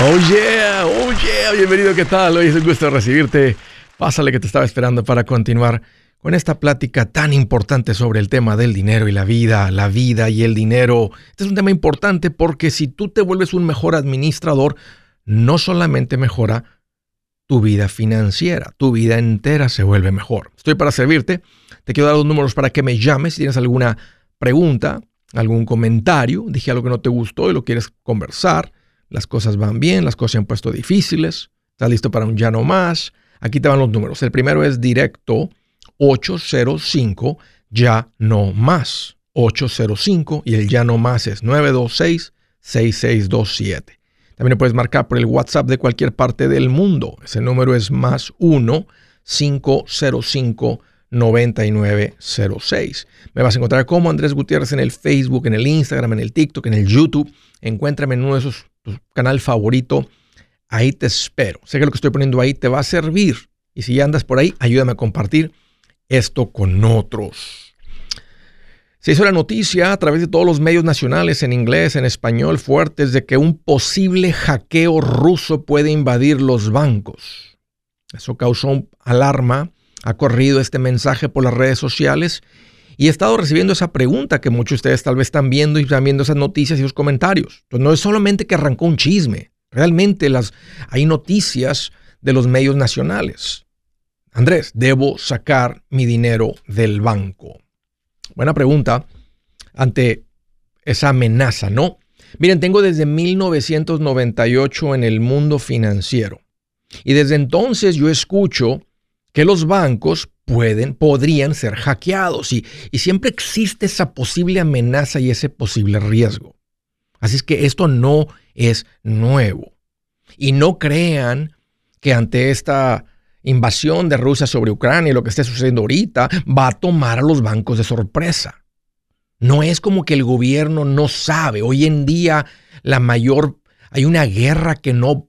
Oh yeah, oh yeah, bienvenido, ¿qué tal? Hoy es un gusto recibirte. Pásale que te estaba esperando para continuar con esta plática tan importante sobre el tema del dinero y la vida, la vida y el dinero. Este es un tema importante porque si tú te vuelves un mejor administrador, no solamente mejora tu vida financiera, tu vida entera se vuelve mejor. Estoy para servirte. Te quiero dar los números para que me llames si tienes alguna pregunta, algún comentario, dije algo que no te gustó y lo quieres conversar las cosas van bien, las cosas se han puesto difíciles, estás listo para un ya no más. Aquí te van los números. El primero es directo 805 ya no más. 805 y el ya no más es 926 6627. También lo puedes marcar por el WhatsApp de cualquier parte del mundo. Ese número es más 1 505 9906. Me vas a encontrar como Andrés Gutiérrez en el Facebook, en el Instagram, en el TikTok, en el YouTube. Encuéntrame en uno de esos canal favorito. Ahí te espero. Sé que lo que estoy poniendo ahí te va a servir. Y si ya andas por ahí, ayúdame a compartir esto con otros. Se hizo la noticia a través de todos los medios nacionales en inglés, en español, fuertes, de que un posible hackeo ruso puede invadir los bancos. Eso causó alarma. Ha corrido este mensaje por las redes sociales y he estado recibiendo esa pregunta que muchos de ustedes tal vez están viendo y están viendo esas noticias y esos comentarios. No es solamente que arrancó un chisme, realmente hay noticias de los medios nacionales. Andrés, ¿debo sacar mi dinero del banco? Buena pregunta ante esa amenaza, ¿no? Miren, tengo desde 1998 en el mundo financiero. Y desde entonces yo escucho que los bancos pueden, podrían ser hackeados y, y siempre existe esa posible amenaza y ese posible riesgo. Así es que esto no es nuevo. Y no crean que ante esta invasión de Rusia sobre Ucrania y lo que esté sucediendo ahorita va a tomar a los bancos de sorpresa. No es como que el gobierno no sabe. Hoy en día la mayor hay una guerra que no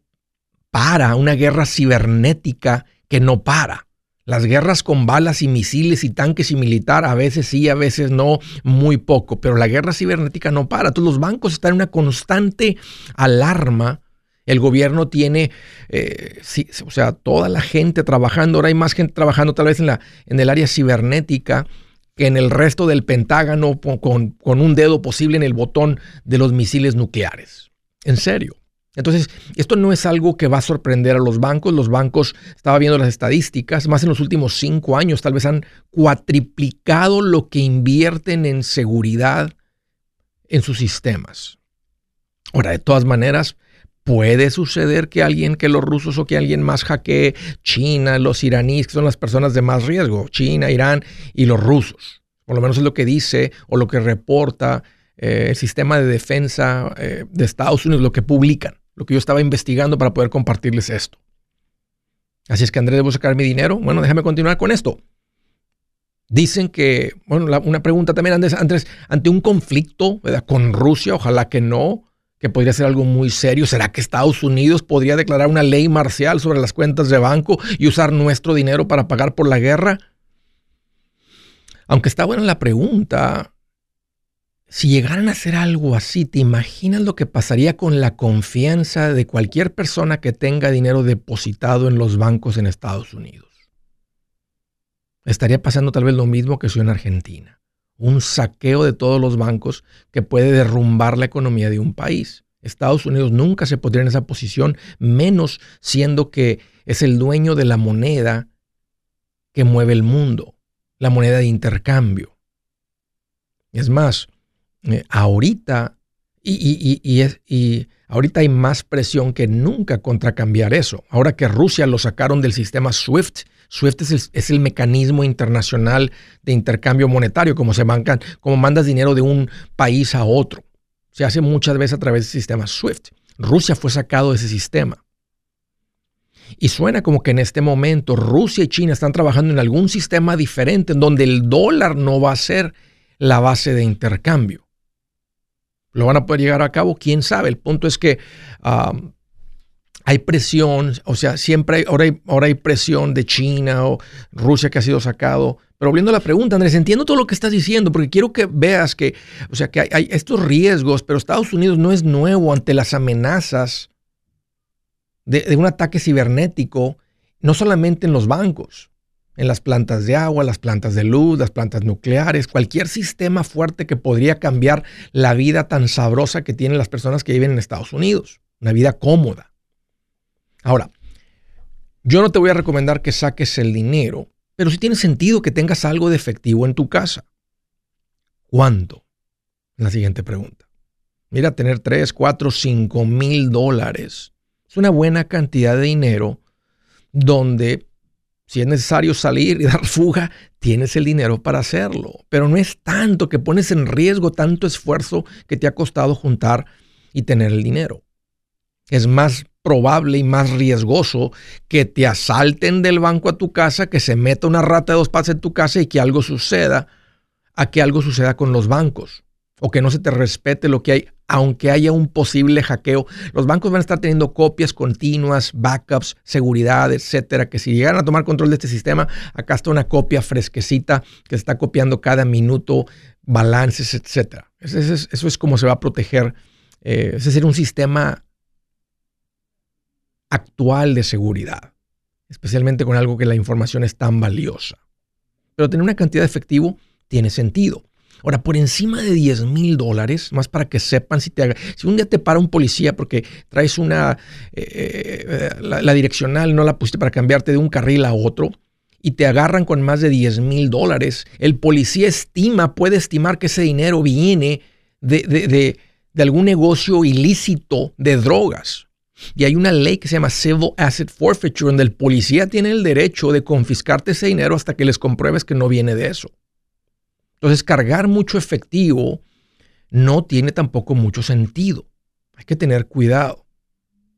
para, una guerra cibernética que no para. Las guerras con balas y misiles y tanques y militar, a veces sí, a veces no, muy poco, pero la guerra cibernética no para. Todos los bancos están en una constante alarma. El gobierno tiene, eh, o sea, toda la gente trabajando. Ahora hay más gente trabajando tal vez en, la, en el área cibernética que en el resto del Pentágono con, con un dedo posible en el botón de los misiles nucleares. En serio. Entonces, esto no es algo que va a sorprender a los bancos. Los bancos, estaba viendo las estadísticas, más en los últimos cinco años, tal vez han cuatriplicado lo que invierten en seguridad en sus sistemas. Ahora, de todas maneras, puede suceder que alguien, que los rusos o que alguien más hackee China, los iraníes, que son las personas de más riesgo, China, Irán y los rusos. Por lo menos es lo que dice o lo que reporta eh, el sistema de defensa eh, de Estados Unidos, lo que publican lo que yo estaba investigando para poder compartirles esto. Así es que Andrés, ¿debo sacar mi dinero? Bueno, déjame continuar con esto. Dicen que, bueno, una pregunta también, Andrés, Andrés, ante un conflicto con Rusia, ojalá que no, que podría ser algo muy serio. ¿Será que Estados Unidos podría declarar una ley marcial sobre las cuentas de banco y usar nuestro dinero para pagar por la guerra? Aunque está buena la pregunta, si llegaran a hacer algo así, ¿te imaginas lo que pasaría con la confianza de cualquier persona que tenga dinero depositado en los bancos en Estados Unidos? Estaría pasando tal vez lo mismo que sucedió en Argentina. Un saqueo de todos los bancos que puede derrumbar la economía de un país. Estados Unidos nunca se pondría en esa posición, menos siendo que es el dueño de la moneda que mueve el mundo, la moneda de intercambio. Es más, eh, ahorita, y, y, ahorita hay más presión que nunca contra cambiar eso. Ahora que Rusia lo sacaron del sistema SWIFT, SWIFT es el, es el mecanismo internacional de intercambio monetario, como se mancan, como mandas dinero de un país a otro. Se hace muchas veces a través del sistema SWIFT. Rusia fue sacado de ese sistema. Y suena como que en este momento Rusia y China están trabajando en algún sistema diferente en donde el dólar no va a ser la base de intercambio. ¿Lo van a poder llegar a cabo? ¿Quién sabe? El punto es que hay presión, o sea, siempre hay ahora, hay, presión de China o Rusia que ha sido sacado. Pero volviendo a la pregunta, Andrés, entiendo todo lo que estás diciendo, porque quiero que veas que, o sea, que hay, estos riesgos, pero Estados Unidos no es nuevo ante las amenazas de, un ataque cibernético, no solamente en los bancos, en las plantas de agua, las plantas de luz, las plantas nucleares, cualquier sistema fuerte que podría cambiar la vida tan sabrosa que tienen las personas que viven en Estados Unidos, una vida cómoda. Ahora, yo no te voy a recomendar que saques el dinero, pero sí tiene sentido que tengas algo de efectivo en tu casa. ¿Cuánto? La siguiente pregunta. Mira, tener 3, 4, 5 mil dólares es una buena cantidad de dinero donde si es necesario salir y dar fuga, tienes el dinero para hacerlo. Pero no es tanto que pones en riesgo tanto esfuerzo que te ha costado juntar y tener el dinero. Es más probable y más riesgoso que te asalten del banco a tu casa, que se meta una rata de dos patas en tu casa y que algo suceda, a que algo suceda con los bancos o que no se te respete lo que hay, aunque haya un posible hackeo. Los bancos van a estar teniendo copias continuas, backups, seguridad, etcétera, que si llegan a tomar control de este sistema, acá está una copia fresquecita que se está copiando cada minuto, balances, etcétera. Eso, es como se va a proteger. Eh, es decir, un sistema actual de seguridad, especialmente con algo que la información es tan valiosa. Pero tener una cantidad de efectivo tiene sentido. Ahora, por encima de 10 mil dólares, más para que sepan si te haga, si un día te para un policía porque traes una, eh, eh, la, direccional no la pusiste para cambiarte de un carril a otro y te agarran con más de 10 mil dólares, el policía estima, puede estimar que ese dinero viene de, de, de algún negocio ilícito de drogas. Y hay una ley que se llama Civil Asset Forfeiture, donde el policía tiene el derecho de confiscarte ese dinero hasta que les compruebes que no viene de eso. Entonces, cargar mucho efectivo no tiene tampoco mucho sentido. Hay que tener cuidado.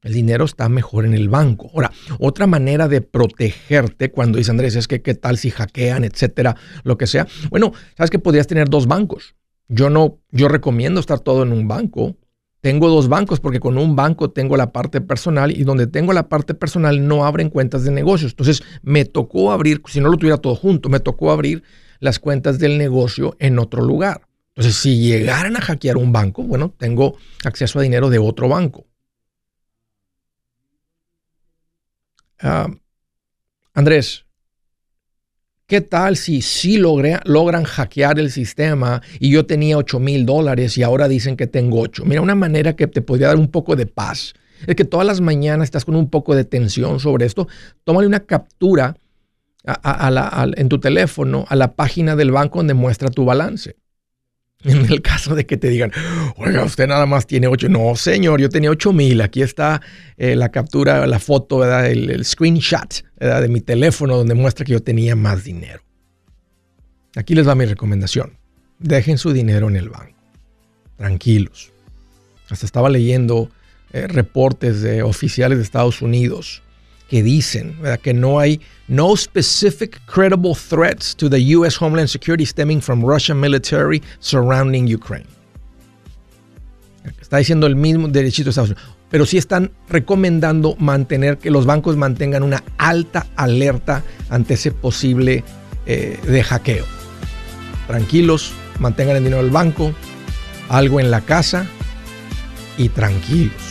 El dinero está mejor en el banco. Ahora, otra manera de protegerte cuando dice Andrés es que qué tal si hackean, etcétera, lo que sea. Bueno, sabes que podrías tener dos bancos. Yo no, yo recomiendo estar todo en un banco. Tengo dos bancos porque con un banco tengo la parte personal y donde tengo la parte personal no abren cuentas de negocios. Entonces me tocó abrir, si no lo tuviera todo junto, me tocó abrir las cuentas del negocio en otro lugar. Entonces, si llegaran a hackear un banco, bueno, tengo acceso a dinero de otro banco. Ah, Andrés, ¿qué tal si sí logran hackear el sistema y yo tenía 8 mil dólares y ahora dicen que tengo 8? Mira, una manera que te podría dar un poco de paz es que todas las mañanas estás con un poco de tensión sobre esto. Tómale una captura en tu teléfono a la página del banco donde muestra tu balance. En el caso de que te digan, oiga, usted nada más tiene 8. No, señor, yo tenía 8 mil. Aquí está eh, la captura, la foto, El, screenshot de mi teléfono donde muestra que yo tenía más dinero. Aquí les va mi recomendación. Dejen su dinero en el banco. Tranquilos. Hasta estaba leyendo eh, reportes de oficiales de Estados Unidos que dicen que no hay no specific credible threats to the U.S. Homeland Security stemming from Russian military surrounding Ukraine. Está diciendo el mismo derechito de Estados Unidos. Pero sí están recomendando mantener que los bancos mantengan una alta alerta ante ese posible eh, de hackeo. Tranquilos, mantengan el dinero del banco, algo en la casa y tranquilos.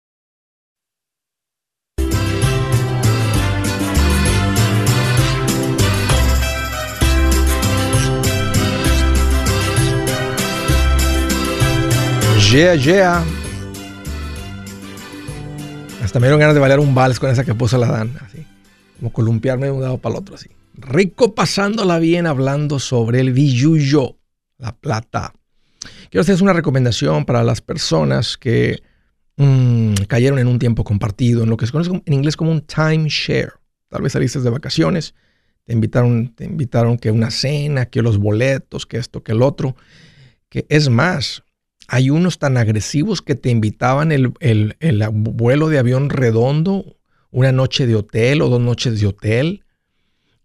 Yeah, yeah. Hasta me dieron ganas de bailar un vals con esa que puso la Dan, así. Como columpiarme de un lado para el otro, así. Rico pasándola bien hablando sobre el billuyo, la plata. Quiero hacerles una recomendación para las personas que mm, cayeron en un tiempo compartido, en lo que se conoce en inglés como un timeshare. Tal vez saliste de vacaciones, te invitaron, te invitaron que una cena, que los boletos, que esto, que el otro. Que es más, hay unos tan agresivos que te invitaban el, el, el vuelo de avión redondo, una noche de hotel o dos noches de hotel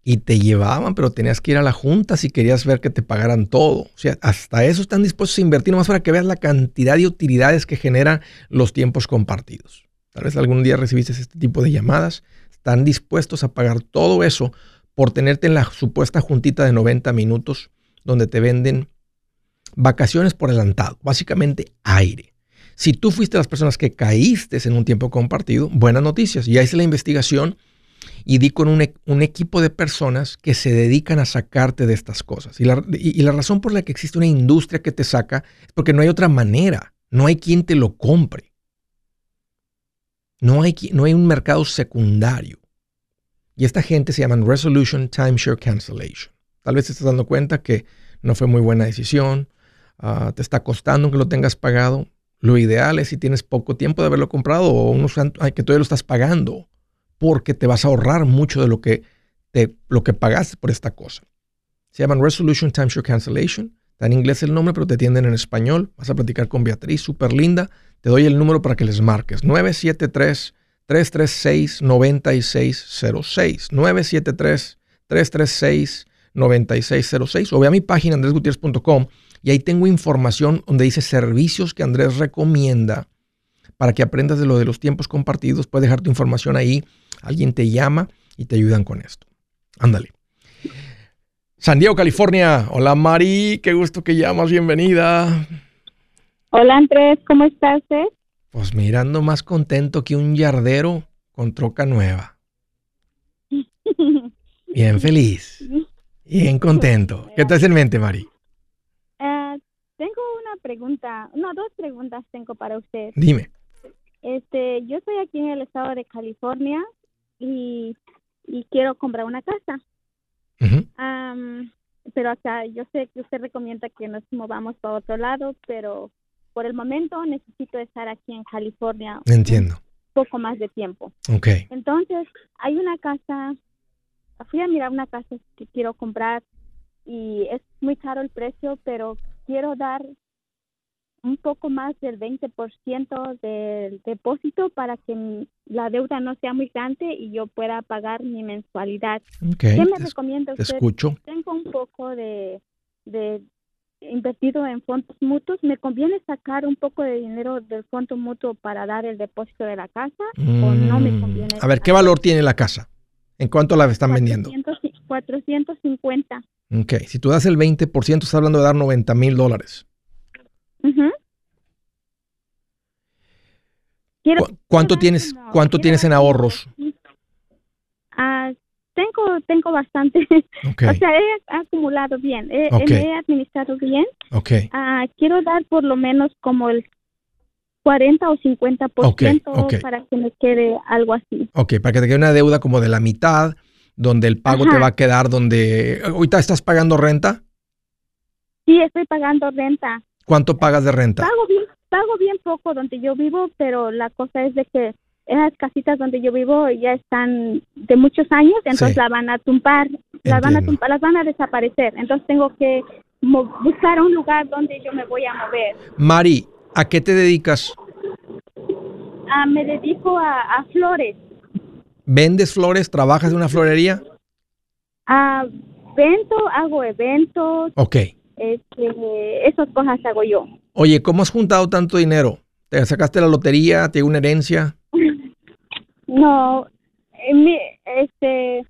y te llevaban, pero tenías que ir a la junta si querías ver que te pagaran todo. O sea, hasta eso están dispuestos a invertir, nomás para que veas la cantidad de utilidades que generan los tiempos compartidos. Tal vez algún día recibiste este tipo de llamadas. Están dispuestos a pagar todo eso por tenerte en la supuesta juntita de 90 minutos donde te venden vacaciones por adelantado, básicamente aire. Si tú fuiste las personas que caíste en un tiempo compartido, buenas noticias. Ya hice la investigación y di con e, un, equipo de personas que se dedican a sacarte de estas cosas. Y la, razón por la que existe una industria que te saca es porque no hay otra manera. No hay quien te lo compre. No hay, no hay un mercado secundario. Y esta gente se llama Resolution Timeshare Cancellation. Tal vez te estás dando cuenta que no fue muy buena decisión, ah, te está costando que lo tengas pagado. Lo ideal es si tienes poco tiempo de haberlo comprado o unos, que todavía lo estás pagando porque te vas a ahorrar mucho de lo que, te, lo que pagaste por esta cosa. Se llaman Resolution Timeshare Cancellation. Está en inglés el nombre, pero te atienden en español. Vas a platicar con Beatriz, súper linda. Te doy el número para que les marques. 973-336-9606. 973-336-9606. O ve a mi página andresgutierrez.com y ahí tengo información donde dice servicios que Andrés recomienda para que aprendas de lo de los tiempos compartidos. Puedes dejar tu información ahí Alguien te llama y te ayudan con esto. Ándale. San Diego, California. Hola Mari, qué gusto que llamas, bienvenida. Hola Andrés, ¿cómo estás? Eh? Pues mirando más contento que un yardero con troca nueva. Bien feliz. Bien contento. ¿Qué te hace en mente, Mari? Pregunta, no, dos preguntas tengo para usted. Dime. Este, yo estoy aquí en el estado de California y, quiero comprar una casa. pero acá yo sé que usted recomienda que nos movamos para otro lado, pero por el momento necesito estar aquí en California. Entiendo. Un poco más de tiempo. Ok. Entonces, hay una casa, fui a mirar una casa que quiero comprar y es muy caro el precio, pero quiero dar un poco más del 20% del depósito para que la deuda no sea muy grande y yo pueda pagar mi mensualidad. ¿Qué me recomienda usted? Escucho. Tengo un poco de, de invertido en fondos mutuos. ¿Me conviene sacar un poco de dinero del fondo mutuo para dar el depósito de la casa o no me mm. conviene? A ver, ¿qué valor tiene la casa? ¿En cuánto la están vendiendo? 450. Ok, si tú das el 20%, estás hablando de dar 90 mil dólares. ¿Cuánto tienes, cuánto tienes en ahorros? Ah, tengo, tengo bastante. O sea, he acumulado bien, he, administrado bien. Okay. Ah, quiero dar por lo menos como el 40 o 50% para que me quede algo así. Ok, para que te quede una deuda como de la mitad, donde el pago te va a quedar donde... ¿Ahorita estás pagando renta? Sí, estoy pagando renta. ¿Cuánto pagas de renta? Pago bien, pago bien poco donde yo vivo, pero la cosa es de que esas casitas donde yo vivo ya están de muchos años, entonces Sí. la van a tumbar, las van a tumbar, las van a desaparecer. Entonces tengo que buscar un lugar donde yo me voy a mover. Mari, ¿a qué te dedicas? Ah, me dedico a, a flores, ¿Vendes flores? ¿Trabajas en una florería? a eventos, hago eventos, Ok. Este, esas cosas hago yo. Oye, ¿cómo has juntado tanto dinero? ¿Te sacaste la lotería? ¿Te dio una herencia? No, eh, mi- este,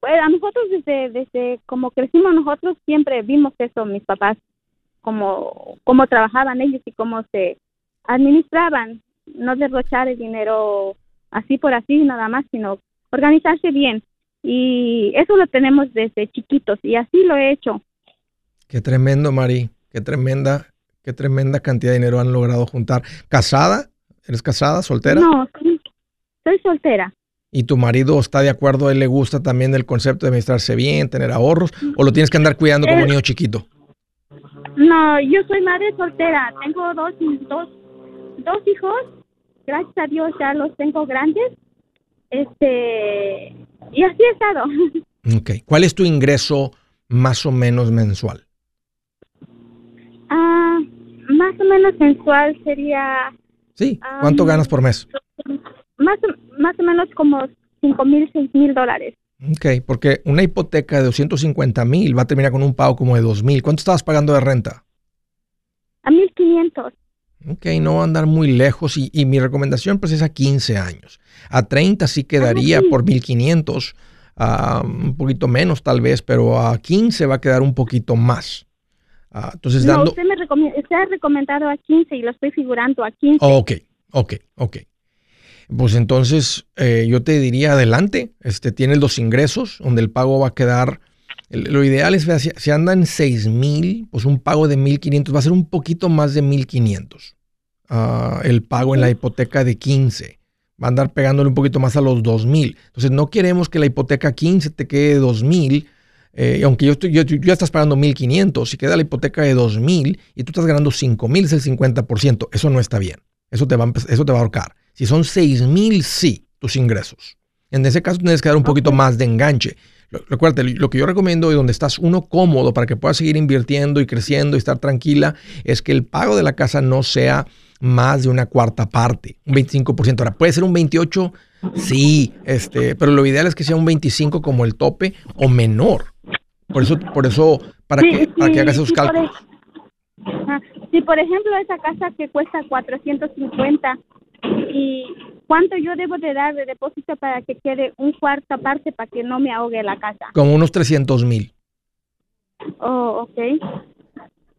pues a nosotros desde, desde como crecimos nosotros siempre vimos eso, mis papás, como, cómo trabajaban ellos y cómo se administraban, no derrochar el dinero así por así nada más, sino organizarse bien. Y eso lo tenemos desde chiquitos y así lo he hecho. Qué tremendo, Mari. Qué tremenda, qué tremenda cantidad de dinero han logrado juntar. ¿Casada? ¿Eres casada, soltera? No, soy, soltera. ¿Y tu marido está de acuerdo? ¿A él le gusta también el concepto de administrarse bien, tener ahorros? ¿O lo tienes que andar cuidando como Eh, niño chiquito? No, yo soy madre soltera. Tengo dos, dos, dos hijos. Gracias a Dios ya los tengo grandes. Este, y así he estado. Ok. ¿Cuál es tu ingreso más o menos mensual? Ah, más o menos mensual sería Sí. ¿Cuánto Ah, ganas por mes? más, o- más o menos como cinco mil, seis mil dólares. Ok, porque una hipoteca de 250 mil va a terminar con un pago como de 2 mil. ¿Cuánto estabas pagando de renta? A mil quinientos. Ok, no va a andar muy lejos y, y mi recomendación pues es a 15 años. A 30 sí quedaría sí. por 1500, ah, un poquito menos tal vez, pero a 15 va a quedar un poquito más. Ah, entonces No, dando... usted me recomienda, usted ha recomendado a 15 y lo estoy figurando a 15. Ok, ok, ok. Pues entonces eh, yo te diría adelante, este, tienes los ingresos donde el pago va a quedar, el- lo ideal es, si, andan 6 mil, pues un pago de 1500 va a ser un poquito más de 1500. Ah, el pago en la hipoteca de 15 va a andar pegándole un poquito más a los 2000. Entonces no queremos que la hipoteca 15 te quede 2000. Eh, y aunque yo, estoy, yo, tú ya estás pagando 1.500, si queda la hipoteca de 2.000 y tú estás ganando 5.000, es el 50%. Eso no está bien. Eso te va eso te va a ahorcar. Si son 6.000, sí, tus ingresos. En ese caso tienes que dar un poquito más de enganche. Recuerda, lo que yo recomiendo y donde estás uno cómodo para que puedas seguir invirtiendo y creciendo y estar tranquila es que el pago de la casa no sea más de una cuarta parte, un 25%. Ahora, puede ser un 28, sí, este, pero lo ideal es que sea un 25 como el tope o menor. Por eso, por eso, para Sí, que, para sí, que hagas esos sí, por cálculos. Ajá. Si por ejemplo esa casa que cuesta 450 y cuánto yo debo de dar de depósito para que quede un cuarta parte para que no me ahogue la casa. Como unos 300 mil. Oh, ok.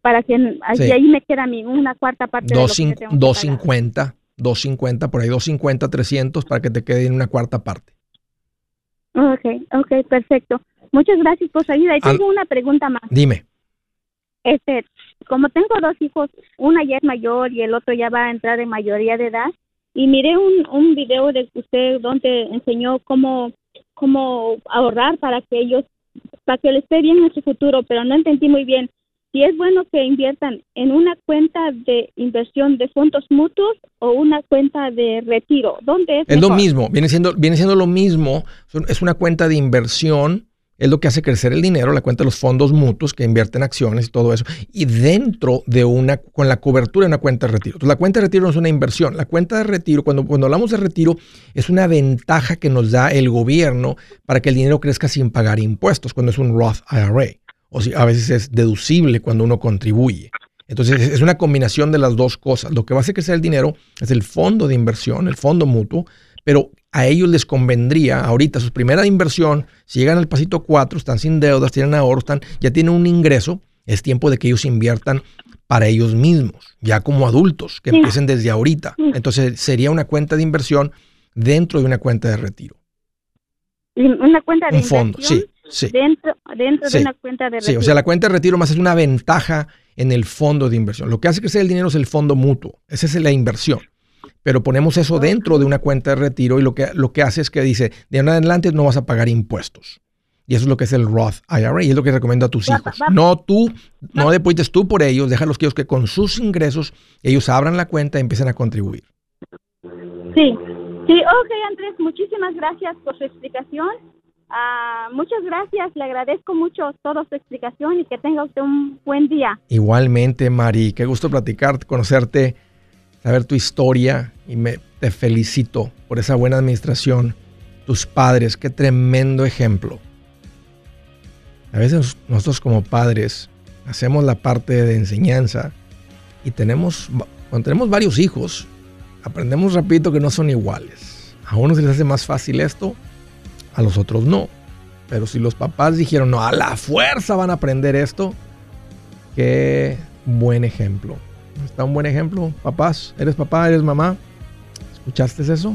Para que ahí, Sí. ahí me queda mi una cuarta parte de lo que yo tengo que pagar. 250, 250, por ahí 250, 300 para que te quede en una cuarta parte. Ok, ok, perfecto. Muchas gracias por su ayuda. Y Al- tengo una pregunta más. Dime. Este, como tengo dos hijos, una ya es mayor y el otro ya va a entrar en mayoría de edad, y miré un, un video de usted donde enseñó cómo, cómo ahorrar para que ellos, para que les esté bien en su futuro, pero no entendí muy bien si es bueno que inviertan en una cuenta de inversión de fondos mutuos o una cuenta de retiro. ¿Dónde es? Es lo mejor? mismo, viene siendo, viene siendo lo mismo. Es una cuenta de inversión, es lo que hace crecer el dinero, la cuenta de los fondos mutuos que invierten acciones y todo eso. Y dentro de una, con la cobertura de una cuenta de retiro. La cuenta de retiro no es una inversión. La cuenta de retiro, cuando, cuando hablamos de retiro, es una ventaja que nos da el gobierno para que el dinero crezca sin pagar impuestos, cuando es un Roth IRA. O si a veces es deducible cuando uno contribuye. Entonces es es una combinación de las dos cosas. Lo que va a hacer crecer el dinero es el fondo de inversión, el fondo mutuo, pero a ellos les convendría ahorita su primera inversión, si llegan al pasito 4, están sin deudas, tienen ahorros, están, ya tienen un ingreso, es tiempo de que ellos inviertan para ellos mismos, ya como adultos, que Sí. empiecen desde ahorita. Sí. Entonces sería una cuenta de inversión dentro de una cuenta de retiro. Una cuenta de Un fondo, inversión sí, sí. dentro, dentro Sí. de una cuenta de Sí, retiro. o sea, la cuenta de retiro más es una ventaja en el fondo de inversión. Lo que hace crecer el dinero es el fondo mutuo. Esa es la inversión. Pero ponemos eso dentro de una cuenta de retiro y lo que, lo que hace es que dice, de ahora en adelante no vas a pagar impuestos. Y eso es lo que es el Roth IRA y es lo que recomiendo a tus hijos. No tú, no deposites tú por ellos, déjalos que ellos que con sus ingresos ellos abran la cuenta y empiecen a contribuir. Sí, Sí, ok, Andrés, muchísimas gracias por su explicación. Ah, muchas gracias, le agradezco mucho toda su explicación y que tenga usted un buen día. Igualmente, Mari, qué gusto platicarte, conocerte, saber tu historia y me, te felicito por esa buena administración. Tus padres, qué tremendo ejemplo. A veces nosotros como padres hacemos la parte de enseñanza y tenemos, cuando tenemos varios hijos, aprendemos rapidito que no son iguales. A unos se les hace más fácil esto, a los otros no. Pero si los papás dijeron, no, a la fuerza van a aprender esto, qué buen ejemplo. ¿Está un buen ejemplo? Papás, ¿eres papá? ¿Eres mamá? ¿Escuchaste eso?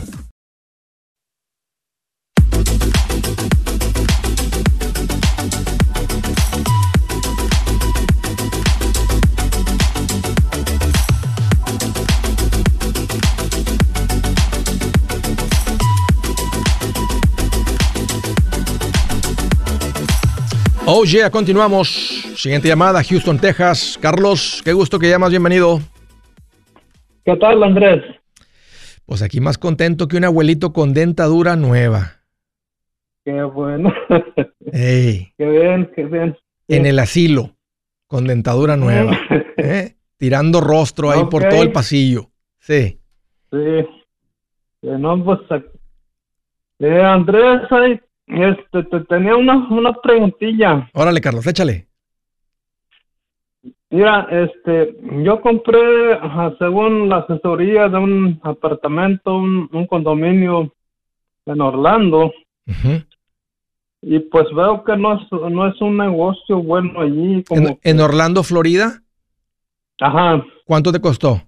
Oh yeah, continuamos. Siguiente llamada, Houston, Texas. Carlos, qué gusto que llamas, bienvenido. ¿Qué tal, Andrés? Pues aquí más contento que un abuelito con dentadura nueva. Qué bueno. Ey. Qué bien, qué bien. En el asilo, con dentadura nueva. ¿eh? Tirando rostro ahí por todo el pasillo. Sí. Sí. No, pues, eh, Andrés, ahí este, te tenía una, una preguntilla. Órale, Carlos, échale. Mira, este, yo compré, según la asesoría de un apartamento, un, condominio en Orlando. Y pues veo que no es, no es un negocio bueno allí. Como ¿En, Orlando, Florida? Ajá. ¿Cuánto te costó?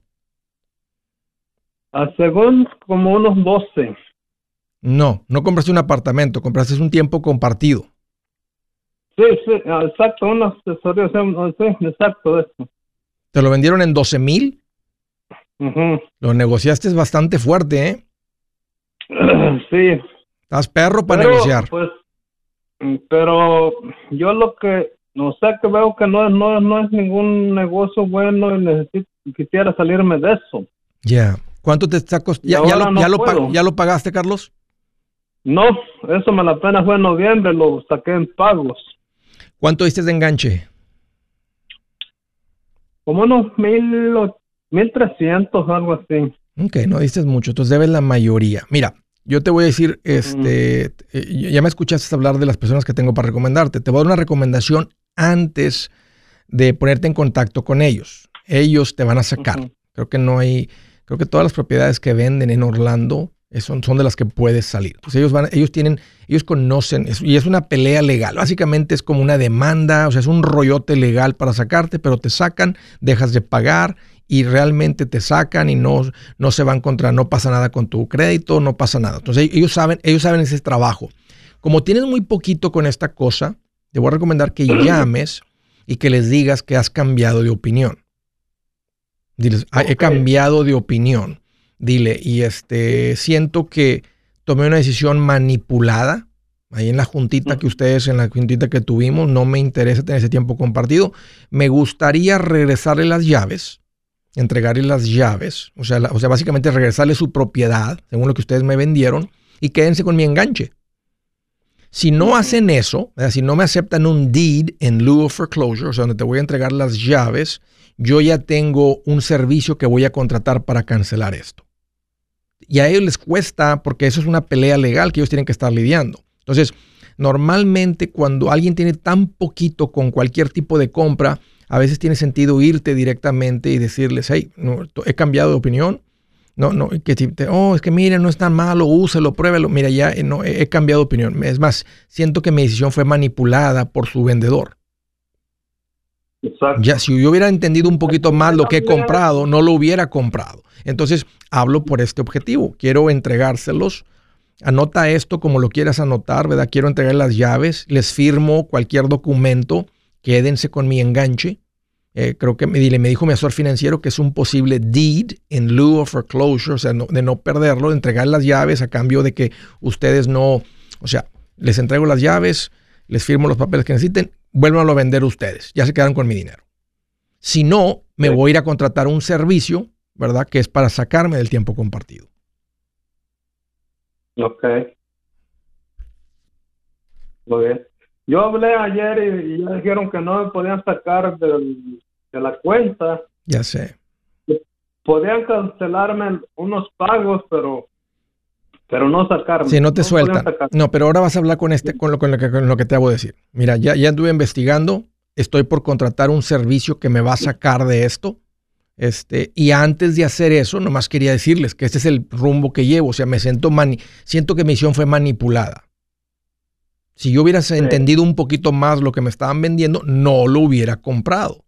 Ah, según como unos 12. No, no compraste un apartamento, compraste un tiempo compartido. Sí, sí, exacto, una asesoría, sí, exacto eso. ¿Te lo vendieron en 12 mil? Lo negociaste bastante fuerte, ¿eh? Sí. Estás perro para negociar. Pues, pero yo lo que, no sé, que veo que no, no, no es ningún negocio bueno y necesito, quisiera salirme de eso. Ya. ¿Cuánto te está costando? ¿Ya, lo, ¿Ya lo pagaste, Carlos? No, eso me la pena fue en noviembre, lo saqué en pagos. ¿Cuánto diste de enganche? Como unos mil, mil trescientos, algo así. Ok, no diste mucho, entonces debes la mayoría. Mira, yo te voy a decir, este, eh, ya me escuchaste hablar de las personas que tengo para recomendarte. Te voy a dar una recomendación antes de ponerte en contacto con ellos. Ellos te van a sacar. Creo que no hay, creo que todas las propiedades que venden en Orlando son, son de las que puedes salir. Pues ellos van, ellos tienen, ellos conocen, y es una pelea legal. Básicamente es como una demanda, o sea, es un rollote legal para sacarte, pero te sacan, dejas de pagar y realmente te sacan y no, no se van contra, no pasa nada con tu crédito, no pasa nada. Entonces ellos saben, ellos saben ese trabajo. Como tienes muy poquito con esta cosa, te voy a recomendar que llames y que les digas que has cambiado de opinión. Diles, he cambiado de opinión dile, y este, siento que tomé una decisión manipulada, ahí en la juntita que ustedes, en la juntita que tuvimos, no me interesa tener ese tiempo compartido, me gustaría regresarle las llaves, entregarle las llaves, o sea, o sea, básicamente regresarle su propiedad, según lo que ustedes me vendieron, y quédense con mi enganche. Si no hacen eso, si no me aceptan un deed en lieu of foreclosure, o sea, donde te voy a entregar las llaves, yo ya tengo un servicio que voy a contratar para cancelar esto. Y a ellos les cuesta porque eso es una pelea legal que ellos tienen que estar lidiando. Entonces, normalmente cuando alguien tiene tan poquito con cualquier tipo de compra, a veces tiene sentido irte directamente y decirles, hey, no, he cambiado de opinión. No, no, que te, oh, es que mire, no es tan malo, úselo, pruébelo. Mira, ya eh, no, he cambiado de opinión. Es más, siento que mi decisión fue manipulada por su vendedor. Ya, si yo hubiera entendido un poquito más lo que he comprado, no lo hubiera comprado. Entonces, hablo por este objetivo. Quiero entregárselos. Anota esto como lo quieras anotar, ¿verdad? Quiero entregar las llaves, les firmo cualquier documento, quédense con mi enganche. Eh, creo que me, me dijo mi asesor financiero que es un posible deed in lieu of foreclosure, o sea, de no perderlo, de entregar las llaves a cambio de que ustedes no, o sea, les entrego las llaves, les firmo los papeles que necesiten, vuelvan a vender ustedes, ya se quedaron con mi dinero. Si no, me voy a ir a contratar un servicio, ¿verdad? Que es para sacarme del tiempo compartido. Ok. Muy bien. Yo hablé ayer y, ya dijeron que no me podían sacar de la cuenta. Ya sé. Podían cancelarme unos pagos, pero pero no sacarme. Sí, no te sueltan. No, pero ahora vas a hablar con este, con lo, con lo, que, con lo que te hago decir. Mira, ya, ya anduve investigando, estoy por contratar un servicio que me va a sacar de esto. Este, y antes de hacer eso, nomás quería decirles que este es el rumbo que llevo. O sea, me siento, mani siento que mi misión fue manipulada. Si yo hubiera entendido un poquito más lo que me estaban vendiendo, no lo hubiera comprado.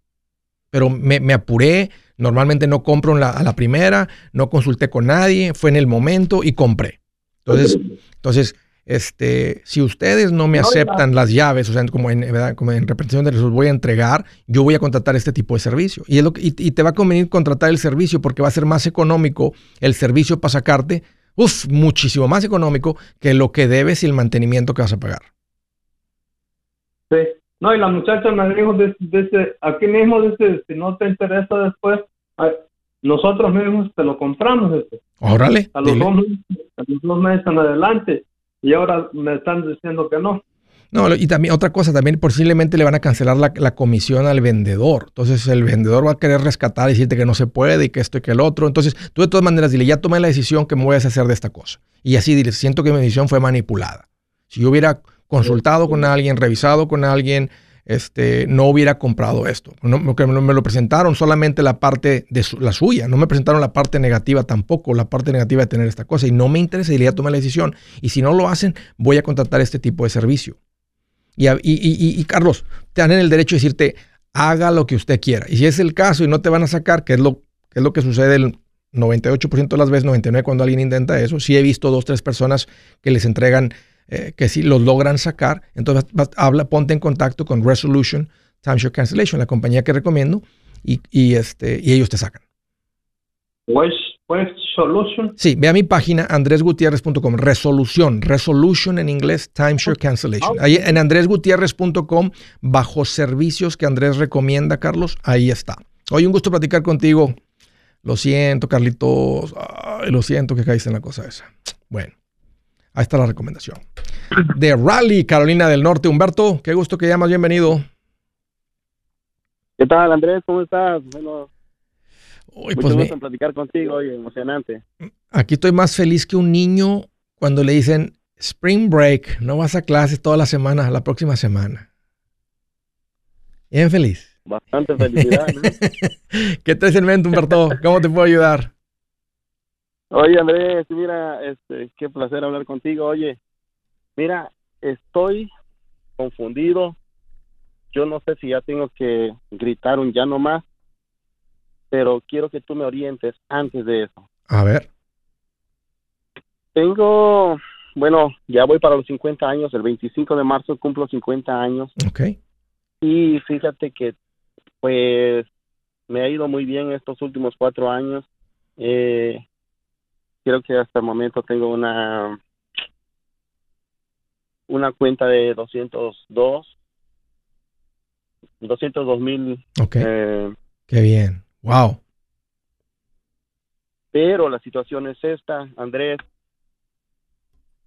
Pero me, apuré, normalmente no compro a la primera, no consulté con nadie, fue en el momento y compré. Entonces, entonces este, si ustedes no me aceptan las llaves, o sea, como en, como en representación de los voy a entregar, yo voy a contratar este tipo de servicio. Y, es lo y, te va a convenir contratar el servicio porque va a ser más económico el servicio para sacarte, uff, muchísimo más económico que lo que debes y el mantenimiento que vas a pagar. Sí. No, y la muchacha me dijo, desde, aquí mismo, dice, si no te interesa después, nosotros mismos te lo compramos. Este. Órale. A los, dos, meses en adelante. Y ahora me están diciendo que no. No, y también otra cosa, también posiblemente le van a cancelar la, comisión al vendedor. Entonces el vendedor va a querer rescatar y decirte que no se puede y que esto y que el otro. Entonces tú de todas maneras dile, ya tomé la decisión que me voy a deshacer de esta cosa. Y así dile, siento que mi decisión fue manipulada. Si yo hubiera consultado con alguien, revisado con alguien, este, no hubiera comprado esto. No, me lo presentaron solamente la parte de la suya, no me presentaron la parte negativa tampoco, la parte negativa de tener esta cosa. Y no me interesa, iría a tomar la decisión. Y si no lo hacen, voy a contratar este tipo de servicio. Y, y, Carlos, te dan el derecho de decirte, haga lo que usted quiera. Y si es el caso y no te van a sacar, que es lo, que, es lo que sucede el 98% de las veces, 99% cuando alguien intenta eso, sí he visto dos, tres personas que les entregan eh, que si los logran sacar, entonces habla, ponte en contacto con Resolution Timeshare Cancellation, la compañía que recomiendo, y, y este, y ellos te sacan. Pues, pues, solution. Sí, ve a mi página andresgutierrez.com, resolución, resolution en inglés, timeshare cancellation. Ahí en andresgutierrez.com, bajo servicios que Andrés recomienda, Carlos, ahí está. Hoy un gusto platicar contigo. Lo siento, Carlitos. lo siento que caíste en la cosa esa. Bueno. Ahí está la recomendación. De Raleigh, Carolina del Norte. Humberto, qué gusto que llamas. Bienvenido. ¿Qué tal, Andrés? ¿Cómo estás? Bueno, Uy, pues gusto platicar contigo hoy, emocionante. Aquí estoy más feliz que un niño cuando le dicen Spring Break, no vas a clases toda la semana, la próxima semana. Bien feliz. Bastante felicidad. ¿no? ¿Qué te en mente, Humberto? ¿Cómo te puedo ayudar? Oye, Andrés, mira, este, qué placer hablar contigo. Oye, mira, estoy confundido. Yo no sé si ya tengo que gritar un ya no más, pero quiero que tú me orientes antes de eso. A ver. Tengo, bueno, ya voy para los 50 años. El 25 de marzo cumplo 50 años. Ok. Y fíjate que, pues, me ha ido muy bien estos últimos cuatro años. Eh, creo que hasta el momento tengo una una cuenta de 202 202 mil ok. eh, qué bien. Wow pero la situación es esta Andrés.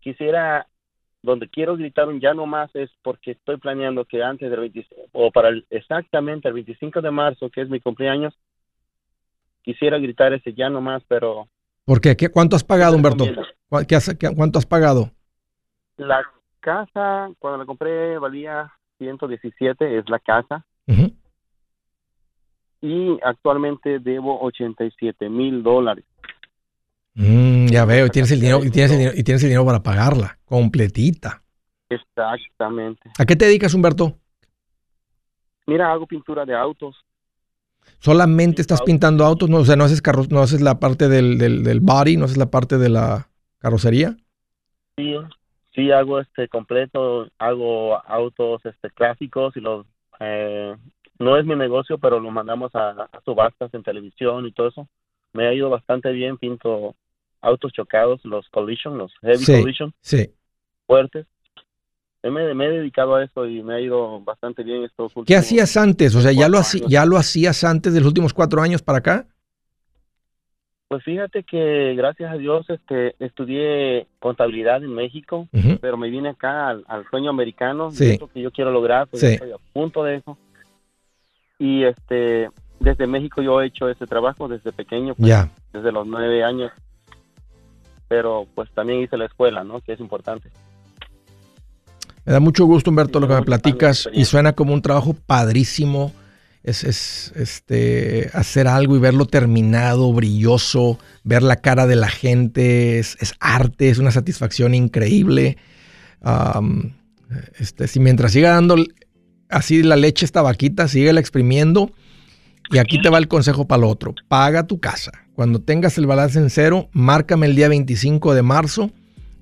Quisiera donde quiero gritar un ya no más es porque estoy planeando que antes del 25 o para exactamente el 25 de marzo que es mi cumpleaños quisiera gritar ese ya no más pero ¿Por qué? ¿Cuánto has pagado, Humberto? ¿Cuánto has pagado? La casa, cuando la compré, valía 117, es la casa. Y actualmente debo 87 mil dólares. Mm, ya veo, y tienes, el dinero, y, tienes el dinero, y tienes el dinero para pagarla, completita. Exactamente. ¿A qué te dedicas, Humberto? Mira, hago pintura de autos. ¿Solamente estás pintando autos? No, o sea, ¿no haces, carro, no haces la parte del, del, body? ¿No haces la parte de la carrocería? Sí, sí hago este completo. Hago autos este clásicos y los... Eh, no es mi negocio, pero lo mandamos a, subastas en televisión y todo eso. Me ha ido bastante bien. Pinto autos chocados, los collision, los heavy collision. Sí. Fuertes me, he dedicado a eso y me ha ido bastante bien estos últimos ¿Qué hacías antes? O sea, ¿ya lo, ¿ya lo hacías antes de los últimos cuatro años para acá? Pues fíjate que gracias a Dios este, estudié contabilidad en México, pero me vine acá al, sueño americano, sí. que yo quiero lograr, pues estoy a punto de eso. Y este, desde México yo he hecho ese trabajo desde pequeño, pues, desde los nueve años. Pero pues también hice la escuela, ¿no? Que es importante. Me da mucho gusto, Humberto, lo que me platicas y suena como un trabajo padrísimo. Es, este, hacer algo y verlo terminado, brilloso, ver la cara de la gente, es, arte, es una satisfacción increíble. este, si mientras siga dando así la leche esta vaquita, la exprimiendo. Y aquí te va el consejo para lo otro. Paga tu casa. Cuando tengas el balance en cero, márcame el día 25 de marzo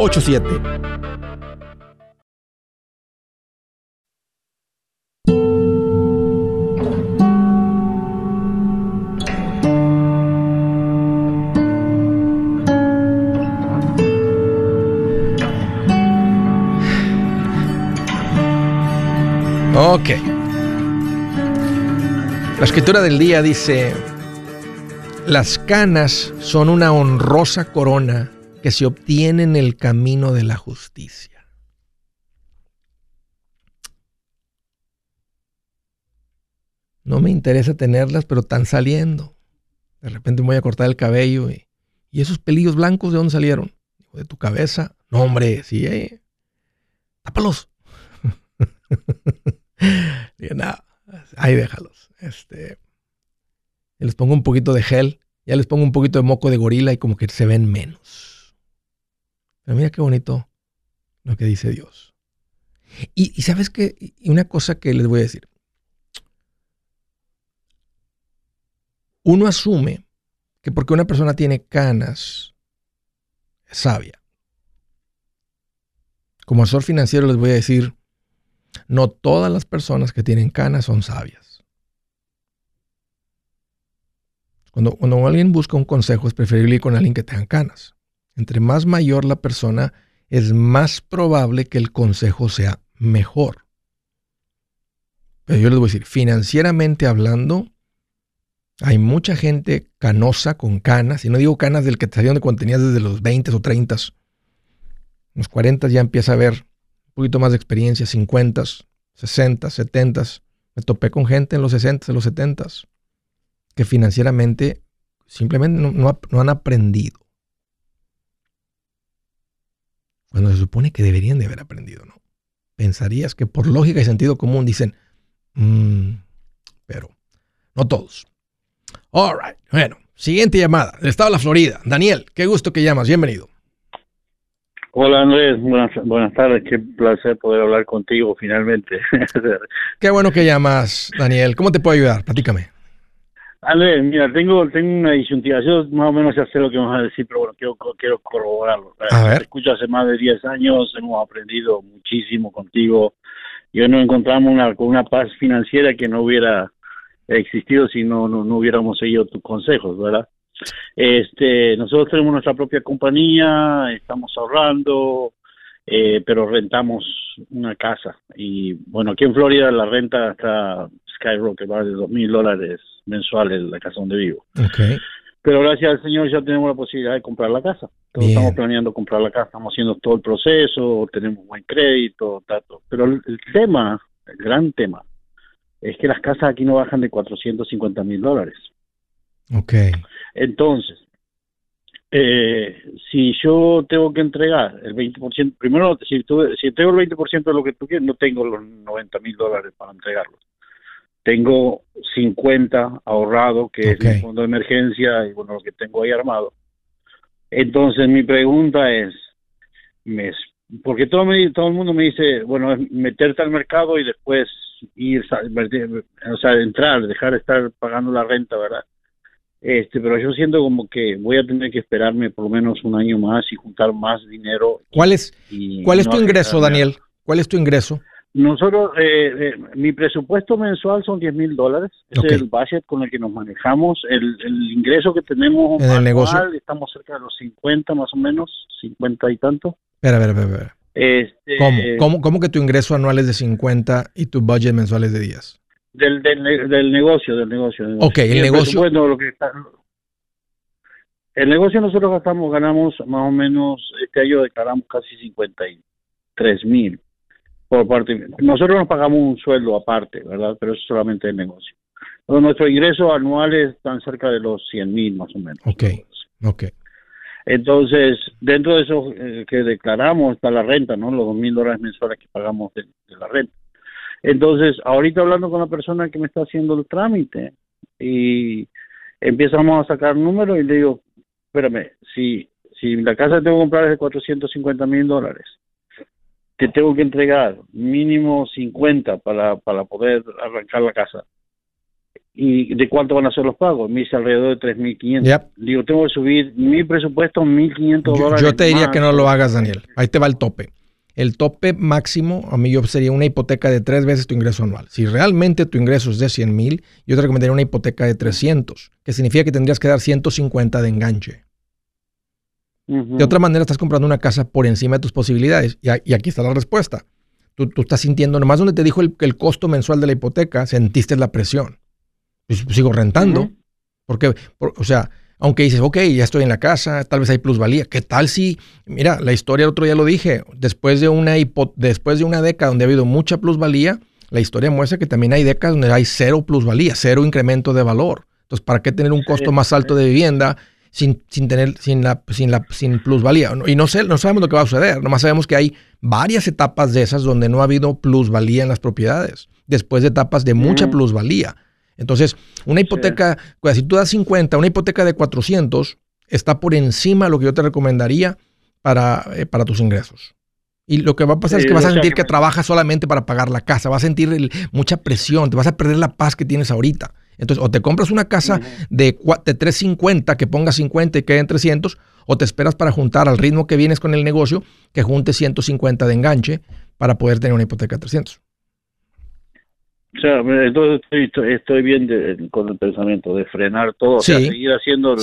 844-748-8887. Ok. La escritura del día dice, las canas son una honrosa corona que se obtiene en el camino de la justicia. No me interesa tenerlas, pero están saliendo. De repente me voy a cortar el cabello y, esos pelillos blancos, ¿de dónde salieron? De tu cabeza. No, hombre, sí, eh. Tápalos. Digo, nada, ahí déjalos. Este, les pongo un poquito de gel, ya les pongo un poquito de moco de gorila y como que se ven menos. Pero mira qué bonito lo que dice Dios. Y, sabes que, una cosa que les voy a decir. Uno asume que porque una persona tiene canas, es sabia. Como asesor financiero les voy a decir, no todas las personas que tienen canas son sabias. Cuando, cuando alguien busca un consejo es preferible ir con alguien que tenga canas. Entre más mayor la persona, es más probable que el consejo sea mejor. Pero yo les voy a decir, financieramente hablando, hay mucha gente canosa con canas, y no digo canas del que te salieron de cuando tenías desde los 20 o 30. Los 40 ya empieza a haber un poquito más de experiencia, 50, 60, 70. Me topé con gente en los 60, en los 70 que financieramente simplemente no, han aprendido. Cuando se supone que deberían de haber aprendido, ¿no? Pensarías que por lógica y sentido común dicen, mm, pero no todos. All right. Bueno, siguiente llamada, del estado de la Florida. Daniel, qué gusto que llamas, bienvenido. Hola Andrés, buenas, buenas tardes, qué placer poder hablar contigo finalmente. qué bueno que llamas, Daniel. ¿Cómo te puedo ayudar? Platícame. Andrés, mira, tengo, tengo una disyuntiva. Yo más o menos ya sé lo que vas a decir, pero bueno, quiero, quiero corroborarlo. A ver. Te escucho hace más de 10 años, hemos aprendido muchísimo contigo. Yo no encontramos una, una paz financiera que no hubiera existido si no, no, no hubiéramos seguido tus consejos, ¿verdad? Este, nosotros tenemos nuestra propia compañía, estamos ahorrando, eh, pero rentamos una casa. Y bueno, aquí en Florida la renta está skyrocket, va de dos mil dólares mensuales la casa donde vivo. Pero gracias al Señor ya tenemos la posibilidad de comprar la casa. estamos planeando comprar la casa, estamos haciendo todo el proceso, tenemos buen crédito. Pero el, tema, el gran tema, es que las casas aquí no bajan de 450 mil dólares. Ok. Entonces, eh, si yo tengo que entregar el 20%, primero, si, si tengo el 20% de lo que tú quieres, no tengo los 90 mil dólares para entregarlos. Tengo 50 ahorrado, que es el fondo de emergencia y bueno, lo que tengo ahí armado. Entonces, mi pregunta es, me, porque todo, me, todo el mundo me dice, bueno, es meterte al mercado y después ir, o sea, entrar, dejar de estar pagando la renta, ¿verdad? Este, pero yo siento como que voy a tener que esperarme por lo menos un año más y juntar más dinero. ¿Cuál es, ¿cuál es tu ingreso, Daniel? ¿Cuál es tu ingreso? Nosotros, eh, eh, mi presupuesto mensual son 10 mil dólares. Ese es el budget con el que nos manejamos. El, ingreso que tenemos en el negocio. Estamos cerca de los 50 más o menos, 50 y tanto. Espera, espera, espera. Este, ¿Cómo? ¿Cómo? ¿Cómo que tu ingreso anual es de 50 y tu budget mensual es de 10? Del, del, del negocio, del negocio. Ok, el, negocio. Bueno, que el negocio nosotros gastamos, ganamos más o menos, este año declaramos casi 53 mil por parte. Nosotros nos pagamos un sueldo aparte, ¿verdad? Pero eso es solamente el negocio. Pero nuestros ingresos anuales están cerca de los 100 mil más o menos. Ok, ok. Entonces, dentro de eso eh, que declaramos está la renta, ¿no? Los dos mil dólares mensuales que pagamos de la renta. Entonces, ahorita hablando con la persona que me está haciendo el trámite y empezamos a sacar números y le digo, espérame, si, si la casa que tengo que comprar es de 450 mil dólares, te tengo que entregar mínimo 50 para, para poder arrancar la casa. ¿Y de cuánto van a ser los pagos? Me dice alrededor de 3.500. Digo, tengo que subir mi presupuesto 1.500 dólares. Yo te diría que no lo hagas, Daniel. Ahí te va el tope. El tope máximo, a mí yo sería una hipoteca de tres veces tu ingreso anual. Si realmente tu ingreso es de 100 mil, yo te recomendaría una hipoteca de 300, que significa que tendrías que dar 150 de enganche. De otra manera, estás comprando una casa por encima de tus posibilidades. Y, aquí está la respuesta. Tú, estás sintiendo, nomás donde te dijo el, el, costo mensual de la hipoteca, sentiste la presión. Pues, pues sigo rentando. Porque, o sea, aunque dices, ok, ya estoy en la casa, tal vez hay plusvalía. ¿Qué tal si, mira, la historia el otro día lo dije, después de una, después de una década donde ha habido mucha plusvalía, la historia muestra que también hay décadas donde hay cero plusvalía, cero incremento de valor. Entonces, ¿para qué tener un costo más alto de vivienda sin, sin tener, sin la, sin la, sin plusvalía? Y no sé, no sabemos lo que va a suceder. Nomás sabemos que hay varias etapas de esas donde no ha habido plusvalía en las propiedades. Después de etapas de mucha plusvalía. Entonces, una hipoteca, pues, si tú das 50, una hipoteca de 400 está por encima de lo que yo te recomendaría para, eh, para tus ingresos. Y lo que va a pasar es que vas a sentir que, trabajas solamente para pagar la casa, vas a sentir mucha presión, te vas a perder la paz que tienes ahorita. Entonces, o te compras una casa de, de 350 que ponga 50 y queden 300, o te esperas para juntar al ritmo que vienes con el negocio, que junte 150 de enganche para poder tener una hipoteca de 300. O sea, entonces estoy, estoy bien con el pensamiento de frenar todo, o sea, seguir haciendo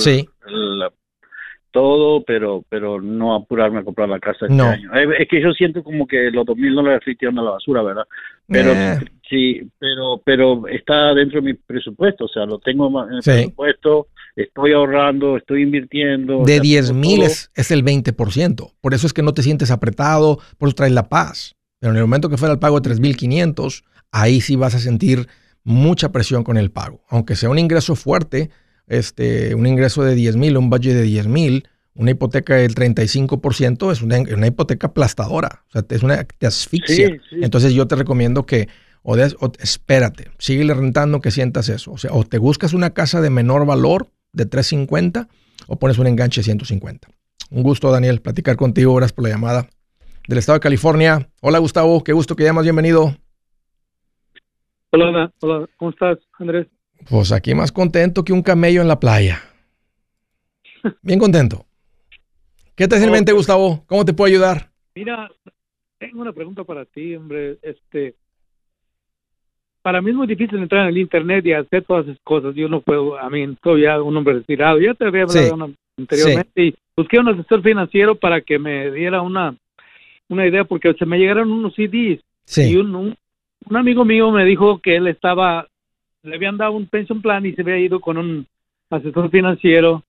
todo, pero pero no apurarme a comprar la casa este año. Es que yo siento como que los dos mil dólares estoy tirando a la basura, ¿verdad? Pero eh. Sí, pero pero está dentro de mi presupuesto, o sea, lo tengo en el presupuesto, estoy ahorrando, estoy invirtiendo. De 10 mil es, es el 20%, por eso es que no te sientes apretado, por eso traes la paz. Pero en el momento que fuera el pago de 3.500, ahí sí vas a sentir mucha presión con el pago. Aunque sea un ingreso fuerte, este, un ingreso de 10 mil, un budget de 10 mil, una hipoteca del 35% es una, una, hipoteca aplastadora. O sea, es una te asfixia. Entonces yo te recomiendo que o, espérate, síguele rentando que sientas eso. O sea, o te buscas una casa de menor valor de 350 o pones un enganche de 150. Un gusto, Daniel, platicar contigo. Gracias por la llamada. Del estado de California. Hola, Gustavo. Qué gusto que llamas. Bienvenido. Hola, hola. ¿Cómo estás, Andrés? Pues aquí más contento que un camello en la playa. Bien contento. ¿Qué te hace en mente, Gustavo? ¿Cómo te puedo ayudar? Mira, tengo una pregunta para ti, hombre. Este, para mí es muy difícil entrar en el internet y hacer todas esas cosas. Yo no puedo, a mí, soy ya un hombre retirado. Ya te había hablado anteriormente y busqué un asesor financiero para que me diera una, una idea porque se me llegaron unos CDs y un, un, amigo mío me dijo que él estaba, le habían dado un pension plan y se había ido con un asesor financiero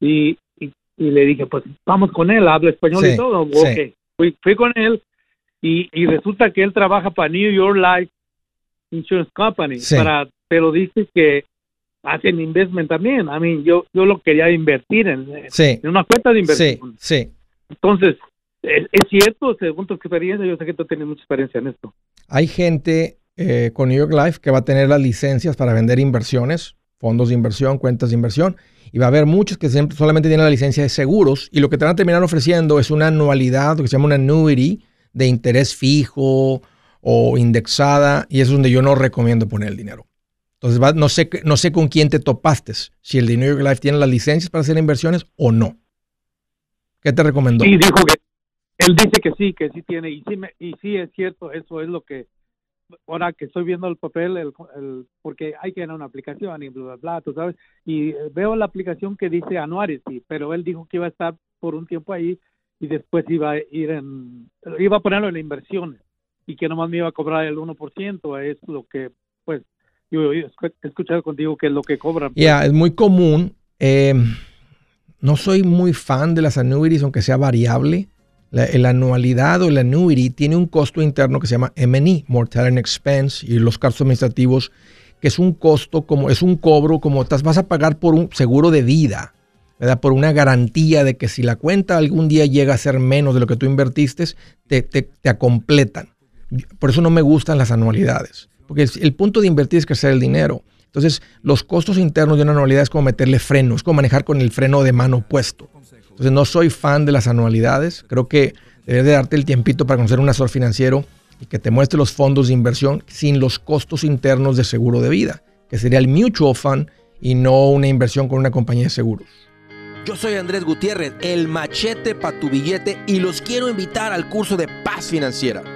y, y, le dije, pues vamos con él, habla español y todo. Okay. Fui, fui con él y, y resulta que él trabaja para New York Life Insurance Company, para, pero dice que hacen investment también. A mí, yo, yo lo quería invertir en, en una cuenta de inversión. Sí, Entonces, ¿es, cierto, según tu experiencia, yo sé que tú tienes mucha experiencia en esto. Hay gente eh, con New York Life que va a tener las licencias para vender inversiones, fondos de inversión, cuentas de inversión, y va a haber muchos que solamente tienen la licencia de seguros, y lo que te van a terminar ofreciendo es una anualidad, lo que se llama una annuity, de interés fijo o indexada, y es donde yo no recomiendo poner el dinero. Entonces, no, sé, no sé con quién te topaste, si el de New Life tiene las licencias para hacer inversiones o no. ¿Qué te recomendó? Sí, dijo que él dice que sí, que sí tiene, y sí, y sí es cierto, eso es lo que, ahora que estoy viendo el papel, el, porque hay que a una aplicación y bla, bla, bla, tú sabes, y veo la aplicación que dice Annuity, pero él dijo que iba a estar por un tiempo ahí y después iba a ir en, iba a ponerlo en inversiones y que nomás me iba a cobrar el 1%, es lo que, pues, yo he escuchado contigo que es lo que cobran. Ya, es muy común. Eh, no soy muy fan de las annuities, aunque sea variable. La, anualidad o el annuity tiene un costo interno que se llama MNE, Mortality and Expense, y los gastos administrativos, que es un costo como, es un cobro como estás, vas a pagar por un seguro de vida, ¿verdad? Por una garantía de que si la cuenta algún día llega a ser menos de lo que tú invertiste, te, te, te acompletan. Por eso no me gustan las anualidades, porque el, punto de invertir es crecer el dinero. Entonces, los costos internos de una anualidad es como meterle freno, es como manejar con el freno de mano puesto. Entonces, no soy fan de las anualidades. Creo que debes de darte el tiempito para conocer un asesor financiero y que te muestre los fondos de inversión sin los costos internos de seguro de vida, que sería el mutual fund y no una inversión con una compañía de seguros. Yo soy Andrés Gutiérrez, el machete para tu billete y los quiero invitar al curso de paz financiera.